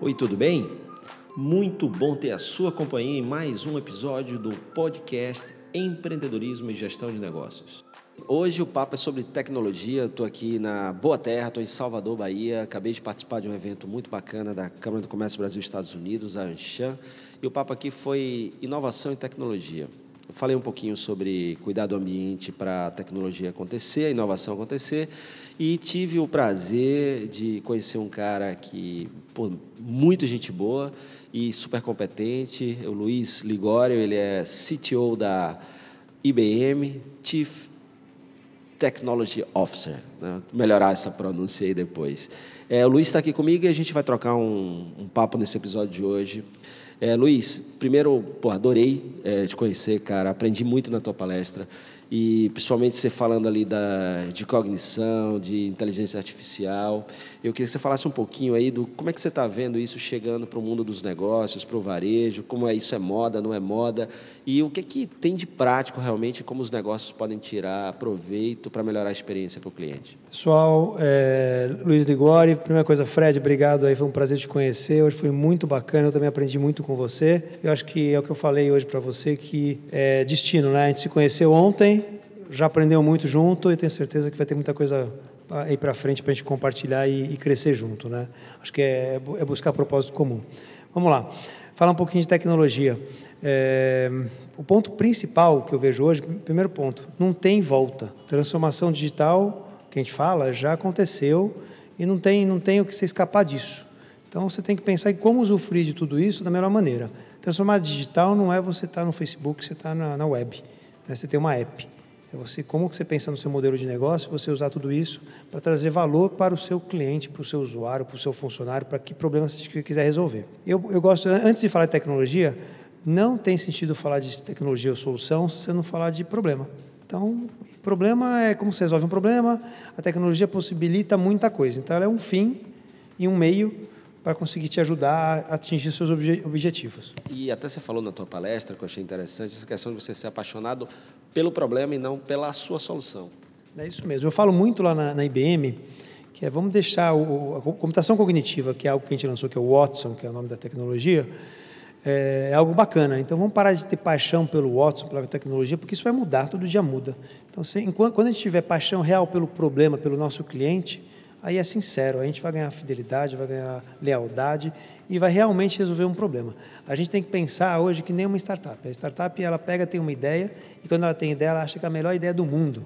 Oi, tudo bem? Muito bom ter a sua companhia em mais um episódio do podcast Empreendedorismo e Gestão de Negócios. Hoje o papo é sobre tecnologia. Estou aqui na Boa Terra, estou em Salvador, Bahia. Acabei de participar de um evento muito bacana da Câmara do Comércio Brasil Estados Unidos, a Anshan. E o papo aqui foi inovação e tecnologia. Falei um pouquinho sobre cuidar do ambiente para a tecnologia acontecer, a inovação acontecer, e tive o prazer de conhecer um cara que, pô, muito gente boa e super competente, o Luiz Ligório, ele é CTO da IBM, Chief Technology Officer. Né? Melhorar essa pronúncia aí depois. É, o Luiz está aqui comigo e a gente vai trocar um, um papo nesse episódio de hoje. É, Luiz, primeiro, pô, adorei é, te conhecer, cara. Aprendi muito na tua palestra e principalmente você falando ali da, de cognição, de inteligência artificial. Eu queria que você falasse um pouquinho aí do como é que você está vendo isso chegando para o mundo dos negócios, para o varejo, como é isso é moda, não é moda, e o que, que tem de prático realmente, como os negócios podem tirar proveito para melhorar a experiência para o cliente. Pessoal, é, Luiz Ligori, primeira coisa, Fred, obrigado aí, foi um prazer te conhecer, hoje foi muito bacana, eu também aprendi muito com você. Eu acho que é o que eu falei hoje para você, que é destino, né? A gente se conheceu ontem, já aprendeu muito junto e tenho certeza que vai ter muita coisa aí para frente para a gente compartilhar e, e, crescer junto, né? Acho que é, é, buscar propósito comum. Vamos lá, falar um pouquinho de tecnologia. É, o ponto principal que eu vejo hoje, primeiro ponto, não tem volta. Transformação digital, que a gente fala, já aconteceu e não tem, não tem o que se escapar disso. Então você tem que pensar em como usufruir de tudo isso da melhor maneira. Transformar digital não é você estar tá no Facebook, você está na, na web. Né? Você tem uma app. É você, como você pensa no seu modelo de negócio, você usar tudo isso para trazer valor para o seu cliente, para o seu usuário, para o seu funcionário, para que problema você quiser resolver. Eu, eu gosto, antes de falar de tecnologia, não tem sentido falar de tecnologia ou solução se você não falar de problema. Então, problema é como você resolve um problema, a tecnologia possibilita muita coisa. Então, ela é um fim e um meio para conseguir te ajudar a atingir seus objetivos. E até você falou na tua palestra, que eu achei interessante, essa questão de você ser apaixonado pelo problema e não pela sua solução. É isso mesmo. Eu falo muito lá na, na IBM que é vamos deixar o, a computação cognitiva, que é algo que a gente lançou, que é o Watson, que é o nome da tecnologia, é, é algo bacana. Então vamos parar de ter paixão pelo Watson, pela tecnologia, porque isso vai mudar, todo dia muda. Então, se, enquanto, quando a gente tiver paixão real pelo problema, pelo nosso cliente, aí é sincero, a gente vai ganhar fidelidade, vai ganhar lealdade e vai realmente resolver um problema. A gente tem que pensar hoje que nem uma startup. A startup ela pega, tem uma ideia e quando ela tem ideia, ela acha que é a melhor ideia do mundo.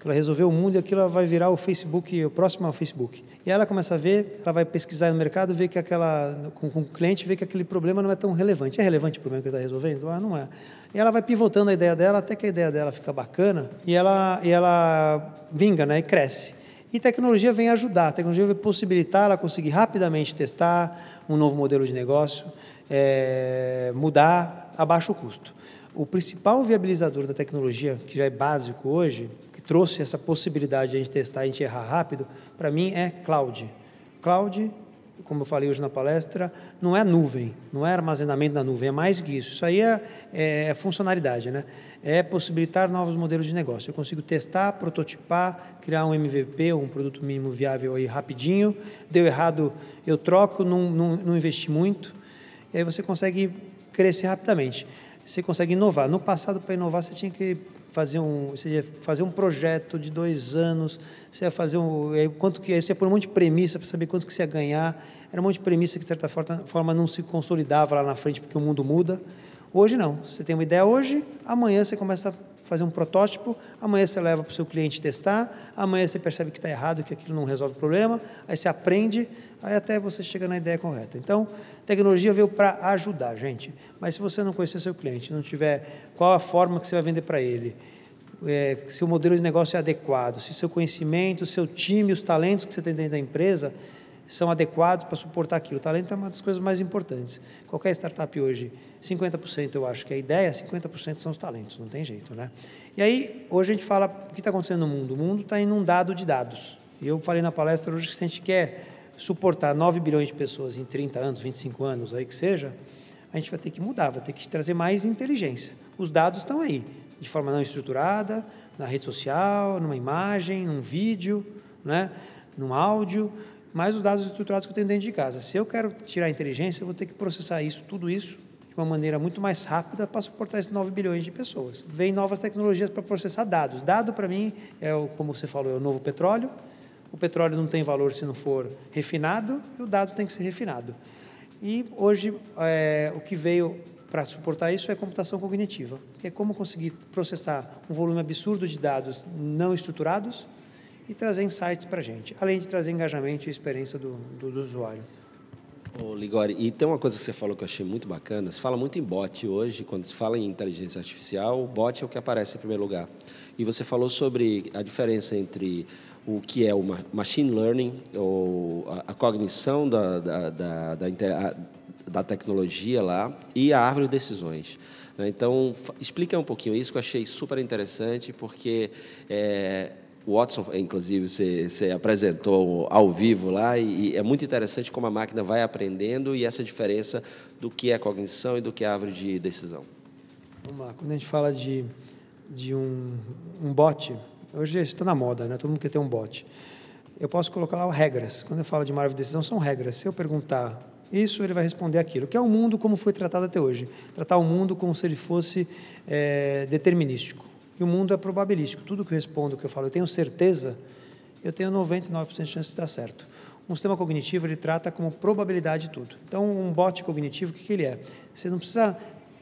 Que ela resolveu o mundo e aquilo vai virar o Facebook, o próximo ao Facebook. E ela começa a ver, ela vai pesquisar no mercado, ver que aquela, com, com o cliente, ver que aquele problema não é tão relevante. É relevante o problema que ele está resolvendo? Ah, não é. E ela vai pivotando a ideia dela até que a ideia dela fica bacana e ela, e ela vinga, né, e cresce. E tecnologia vem ajudar, a tecnologia vai possibilitar ela conseguir rapidamente testar um novo modelo de negócio, é, mudar a baixo custo. O principal viabilizador da tecnologia, que já é básico hoje, que trouxe essa possibilidade de a gente testar e a gente errar rápido, para mim é cloud. Cloud como eu falei hoje na palestra, não é nuvem, não é armazenamento na nuvem, é mais que isso. Isso aí é, é, é funcionalidade, né? É possibilitar novos modelos de negócio. Eu consigo testar, prototipar, criar um MVP, um produto mínimo viável aí rapidinho. Deu errado, eu troco, não, não, não investi muito. E aí você consegue crescer rapidamente. Você consegue inovar. No passado, para inovar, você tinha que fazer um, você ia fazer um projeto de dois anos, você ia fazer um, quanto que você ia pôr um monte de premissa para saber quanto que você ia ganhar, era um monte de premissa que de certa forma não se consolidava lá na frente porque o mundo muda. Hoje não, você tem uma ideia hoje, amanhã você começa a fazer um protótipo, amanhã você leva para o seu cliente testar, amanhã você percebe que está errado, que aquilo não resolve o problema, aí você aprende, aí até você chega na ideia correta. Então, tecnologia veio para ajudar, gente. Mas se você não conhecer seu cliente, não tiver qual a forma que você vai vender para ele, é, se o modelo de negócio é adequado, se seu conhecimento, seu time, os talentos que você tem dentro da empresa são adequados para suportar aquilo. O talento é uma das coisas mais importantes. Qualquer startup hoje, 50% eu acho que é a ideia, 50% são os talentos, não tem jeito, né? E aí, hoje a gente fala o que está acontecendo no mundo. O mundo está inundado de dados. E eu falei na palestra hoje que se a gente quer suportar 9 bilhões de pessoas em 30 anos, 25 anos, aí que seja, a gente vai ter que mudar, vai ter que trazer mais inteligência. Os dados estão aí, de forma não estruturada, na rede social, numa imagem, num vídeo, né? num áudio, mais os dados estruturados que eu tenho dentro de casa. Se eu quero tirar a inteligência, eu vou ter que processar isso, tudo isso, de uma maneira muito mais rápida para suportar esses 9 bilhões de pessoas. Vem novas tecnologias para processar dados. Dado, para mim, é, o, como você falou, é o novo petróleo. O petróleo não tem valor se não for refinado e o dado tem que ser refinado. E hoje, é, o que veio para suportar isso é computação cognitiva, que é como conseguir processar um volume absurdo de dados não estruturados e trazer insights para a gente, além de trazer engajamento e experiência do, do, do usuário. Ô, Ligori, e tem uma coisa que você falou que eu achei muito bacana. Se fala muito em bot hoje, quando se fala em inteligência artificial, o bot é o que aparece em primeiro lugar. E você falou sobre a diferença entre o que é o machine learning, ou a, cognição da, da, da, da, da tecnologia lá, e a árvore de decisões. Né? Então, explica um pouquinho isso, que eu achei super interessante, porque é, o Watson, inclusive, você, você, apresentou ao vivo lá, e, é muito interessante como a máquina vai aprendendo e essa diferença do que é cognição e do que é árvore de decisão. Vamos lá, quando a gente fala de, de um, um bot, hoje está na moda, né? todo mundo quer ter um bot. Eu posso colocar lá regras. Quando eu falo de uma árvore de decisão, são regras. Se eu perguntar isso, ele vai responder aquilo. Que é o mundo como foi tratado até hoje. Tratar o mundo como se ele fosse é, determinístico. E o mundo é probabilístico. Tudo que eu respondo, que eu falo, eu tenho certeza, eu tenho 99% de chance de dar certo. Um sistema cognitivo, ele trata como probabilidade tudo. Então, um bot cognitivo, o que, que ele é? Você não precisa...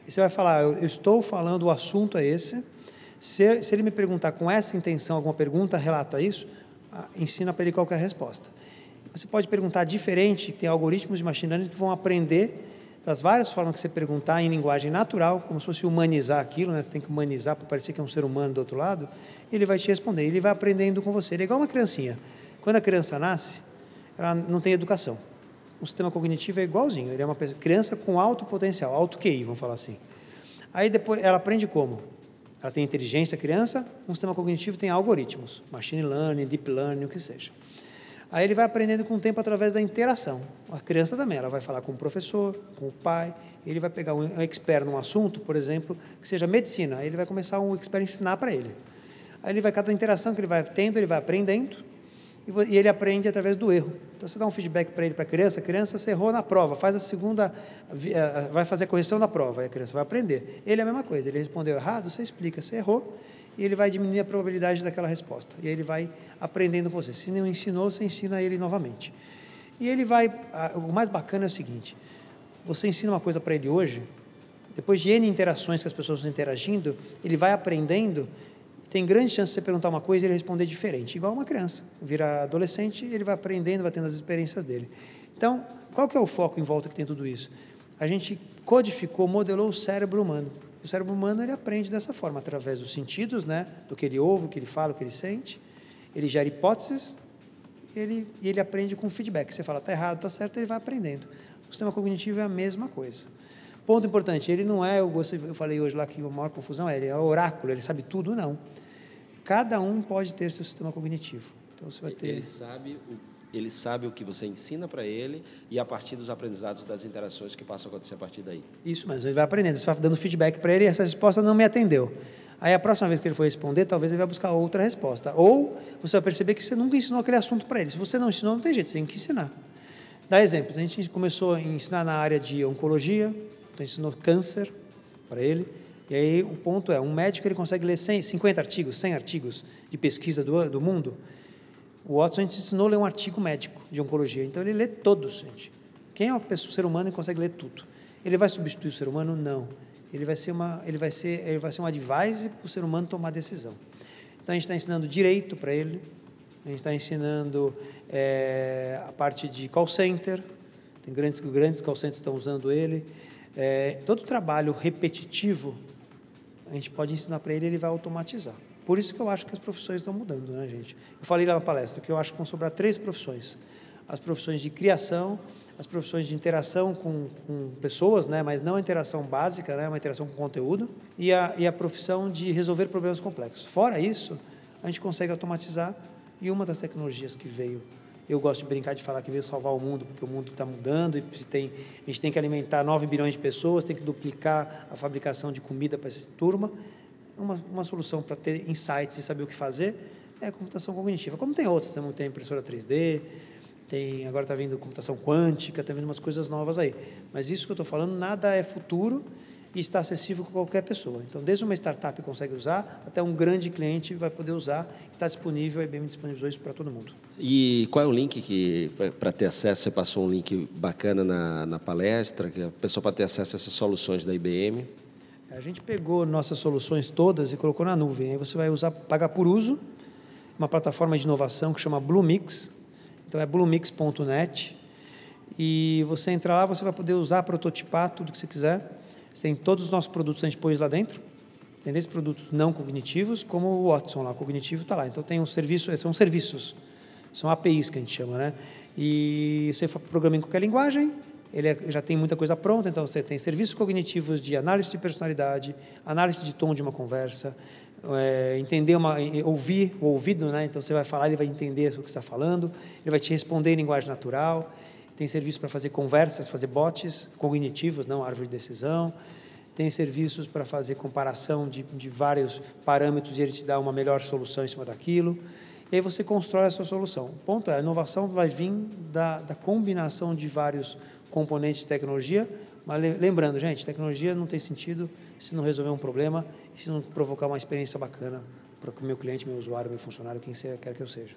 Você vai falar, eu estou falando, o assunto é esse. Se, se ele me perguntar com essa intenção alguma pergunta, relata isso, ah, ensina para ele qual a resposta. Você pode perguntar diferente, tem algoritmos de machine learning que vão aprender das várias formas que você perguntar em linguagem natural, como se fosse humanizar aquilo, né? você tem que humanizar para parecer que é um ser humano do outro lado, ele vai te responder, ele vai aprendendo com você. Ele é igual uma criancinha. Quando a criança nasce, ela não tem educação. O sistema cognitivo é igualzinho, ele é uma criança com alto potencial, alto QI, vamos falar assim. Aí depois ela aprende como? Ela tem inteligência, criança, um sistema cognitivo tem algoritmos, machine learning, deep learning, o que seja. Aí ele vai aprendendo com o tempo através da interação. A criança também, ela vai falar com o professor, com o pai, ele vai pegar um expert num assunto, por exemplo, que seja medicina, aí ele vai começar um expert a ensinar para ele. Aí ele vai, cada interação que ele vai tendo, ele vai aprendendo, e ele aprende através do erro. Então você dá um feedback para ele, para a criança, a criança se errou na prova, faz a segunda, vai fazer a correção da prova, aí a criança vai aprender. Ele é a mesma coisa, ele respondeu errado, você explica, você errou, e ele vai diminuir a probabilidade daquela resposta. E aí ele vai aprendendo com você. Se não ensinou, você ensina ele novamente. E ele vai. O mais bacana é o seguinte: você ensina uma coisa para ele hoje, depois de N interações que as pessoas estão interagindo, ele vai aprendendo. Tem grande chance de você perguntar uma coisa e ele responder diferente, igual uma criança. Vira adolescente, ele vai aprendendo, vai tendo as experiências dele. Então, qual que é o foco em volta que tem tudo isso? A gente codificou, modelou o cérebro humano. O cérebro humano ele aprende dessa forma, através dos sentidos, né? do que ele ouve, o que ele fala, o que ele sente. Ele gera hipóteses ele, e ele aprende com feedback. Você fala, está errado, está certo, ele vai aprendendo. O sistema cognitivo é a mesma coisa. Ponto importante, ele não é, eu, eu falei hoje lá que a maior confusão é, ele é oráculo, ele sabe tudo, não. Cada um pode ter seu sistema cognitivo. Então você vai ter... Ele sabe o ele sabe o que você ensina para ele e a partir dos aprendizados das interações que passam a acontecer a partir daí. Isso mesmo, ele vai aprendendo, você vai dando feedback para ele e essa resposta não me atendeu. Aí a próxima vez que ele for responder, talvez ele vai buscar outra resposta. Ou você vai perceber que você nunca ensinou aquele assunto para ele. Se você não ensinou, não tem jeito, você tem que ensinar. Dá exemplos. A gente começou a ensinar na área de oncologia, então ensinou câncer para ele. E aí o ponto é, um médico ele consegue ler 100, 50 artigos, 100 artigos de pesquisa do, do mundo. O Watson a gente ensinou a ler um artigo médico de oncologia, então ele lê todos, gente. Quem é pessoa, ser humano e consegue ler tudo? Ele vai substituir o ser humano? Não. Ele vai ser uma, ele vai ser, ele vai ser um advice para o ser humano tomar decisão. Então a gente está ensinando direito para ele, a gente está ensinando é, a parte de call center, tem grandes, grandes call centers estão usando ele. É, todo trabalho repetitivo, a gente pode ensinar para ele, ele vai automatizar. Por isso que eu acho que as profissões estão mudando, né, gente? Eu falei lá na palestra que eu acho que vão sobrar três profissões: as profissões de criação, as profissões de interação com, com pessoas, né, mas não a interação básica, né, uma interação com conteúdo, e a, e a profissão de resolver problemas complexos. Fora isso, a gente consegue automatizar e uma das tecnologias que veio eu gosto de brincar de falar que veio salvar o mundo, porque o mundo está mudando e tem, a gente tem que alimentar 9 bilhões de pessoas, tem que duplicar a fabricação de comida para essa turma uma, uma solução para ter insights e saber o que fazer é a computação cognitiva. Como tem outras, tem a impressora 3D, tem agora está vindo computação quântica, está vindo umas coisas novas aí. Mas isso que eu estou falando, nada é futuro e está acessível com qualquer pessoa. Então, desde uma startup consegue usar, até um grande cliente vai poder usar, está disponível, a IBM disponibilizou isso para todo mundo. E qual é o link que, para ter acesso, você passou um link bacana na, na palestra, que a pessoa para ter acesso a essas soluções da IBM? A gente pegou nossas soluções todas e colocou na nuvem. Aí você vai usar, pagar por uso, uma plataforma de inovação que chama Bluemix. Então é bluemix.net. E você entrar lá, você vai poder usar, prototipar tudo que você quiser você tem todos os nossos produtos, a gente pôs lá dentro. Tem desde produtos não cognitivos, como o Watson lá, o cognitivo está lá. Então tem um serviço, são serviços, são APIs que a gente chama, né? E você programa em qualquer linguagem, ele é, já tem muita coisa pronta, então você tem serviços cognitivos de análise de personalidade, análise de tom de uma conversa, é, entender uma, ouvir o ouvido, né? Então você vai falar, ele vai entender o que está falando, ele vai te responder em linguagem natural tem serviços para fazer conversas, fazer bots cognitivos, não árvore de decisão, tem serviços para fazer comparação de, de vários parâmetros e ele te dá uma melhor solução em cima daquilo. E aí você constrói a sua solução. O ponto é, a inovação vai vir da, da combinação de vários componentes de tecnologia, mas lembrando, gente, tecnologia não tem sentido se não resolver um problema e se não provocar uma experiência bacana para o meu cliente, meu usuário, meu funcionário, quem quer que eu seja.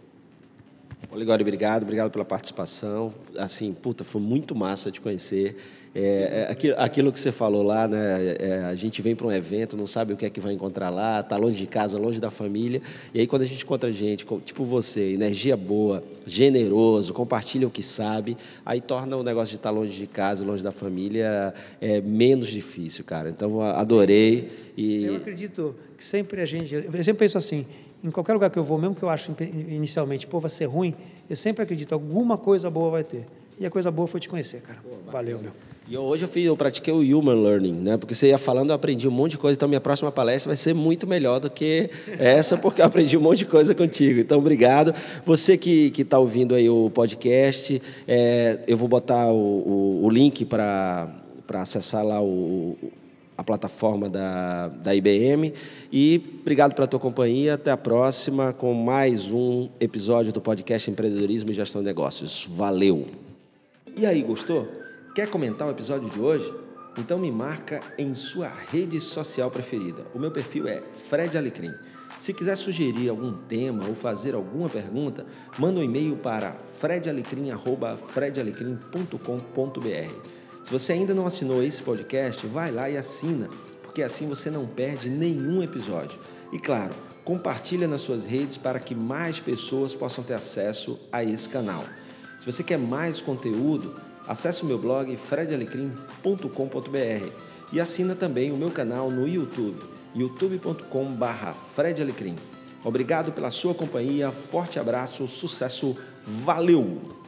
Oligório, obrigado, obrigado pela participação. Assim, puta, foi muito massa te conhecer. É, é aquilo, aquilo, que você falou lá, né? É, a gente vem para um evento, não sabe o que é que vai encontrar lá, está longe de casa, longe da família. E aí, quando a gente encontra gente, tipo você, energia boa, generoso, compartilha o que sabe, aí torna o negócio de estar tá longe de casa, longe da família, é, menos difícil, cara. Então, adorei. E... Eu acredito que sempre a gente. Eu sempre penso assim: em qualquer lugar que eu vou, mesmo que eu acho inicialmente, pô, vai ser ruim, eu sempre acredito, alguma coisa boa vai ter. E a coisa boa foi te conhecer, cara. Pô, Valeu, meu. E hoje eu, fiz, eu pratiquei o Human Learning, né? Porque você ia falando, eu aprendi um monte de coisa, então minha próxima palestra vai ser muito melhor do que essa, porque eu aprendi um monte de coisa contigo. Então, obrigado. Você que está ouvindo aí o podcast, é, eu vou botar o, o, o link para acessar lá o, a plataforma da, da IBM. E obrigado pela tua companhia. Até a próxima com mais um episódio do podcast Empreendedorismo e Gestão de Negócios. Valeu! E aí, gostou? Quer comentar o episódio de hoje? Então me marca em sua rede social preferida. O meu perfil é Fred Alecrim. Se quiser sugerir algum tema ou fazer alguma pergunta, manda um e-mail para fredalecrim.com.br. Se você ainda não assinou esse podcast, vai lá e assina, porque assim você não perde nenhum episódio. E claro, compartilha nas suas redes para que mais pessoas possam ter acesso a esse canal. Se você quer mais conteúdo, acesse o meu blog fredalecrim.com.br e assina também o meu canal no YouTube, youtube.com/fredalecrim. Obrigado pela sua companhia, forte abraço, sucesso, valeu!